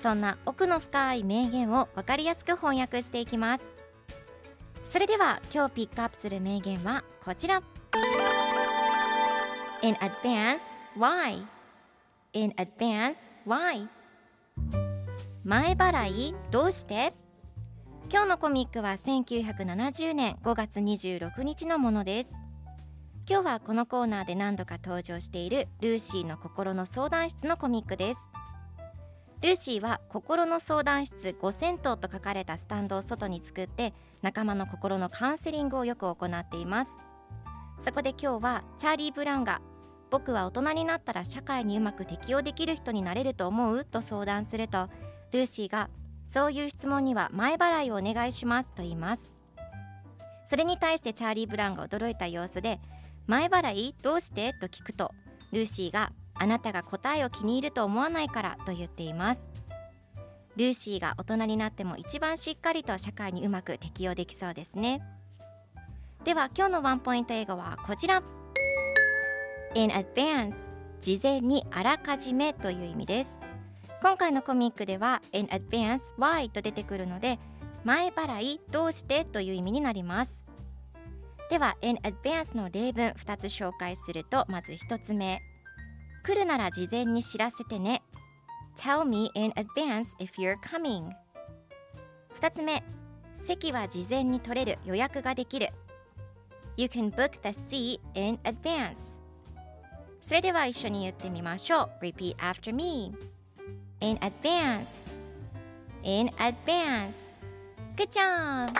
そんな奥の深い名言を分かりやすく翻訳していきます。それでは今日ピックアップする名言はこちら。In advance, why? In advance, why? 前払いどうして？今日のコミックは1970年5月26日のものです。今日はこのコーナーで何度か登場しているルーシーの心の相談室のコミックです。ルーシーは心の相談室5000頭と書かれたスタンドを外に作って仲間の心のカウンセリングをよく行っています。そこで今日はチャーリー・ブランが僕は大人になったら社会にうまく適応できる人になれると思う？と相談するとルーシーがそういう質問には前払いをお願いしますと言います。それに対してチャーリー・ブランが驚いた様子で前払い？どうして？と聞くとルーシーがあなたが答えを気に入ると思わないからと言っています。ルーシーが大人になっても一番しっかりと社会にうまく適応できそうですね。では今日のワンポイント英語はこちら。In advance 事前にあらかじめという意味です。今回のコミックでは In advance why と出てくるので前払いどうしてという意味になります。では In advance の例文2つ紹介するとまず1つ目。来るなら事前に知らせてね Tell me in advance if you're coming 2つ目席は事前に取れる予約ができる You can book the seat in advance それでは一緒に言ってみましょう Repeat after me In advance In advance Good job!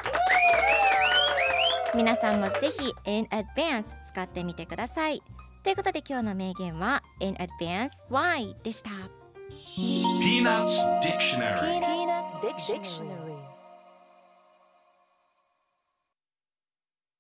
皆さんもぜひ In advance 使ってみてくださいということで今日の名言は「In Advance Why」でした。 Peanuts Dictionary。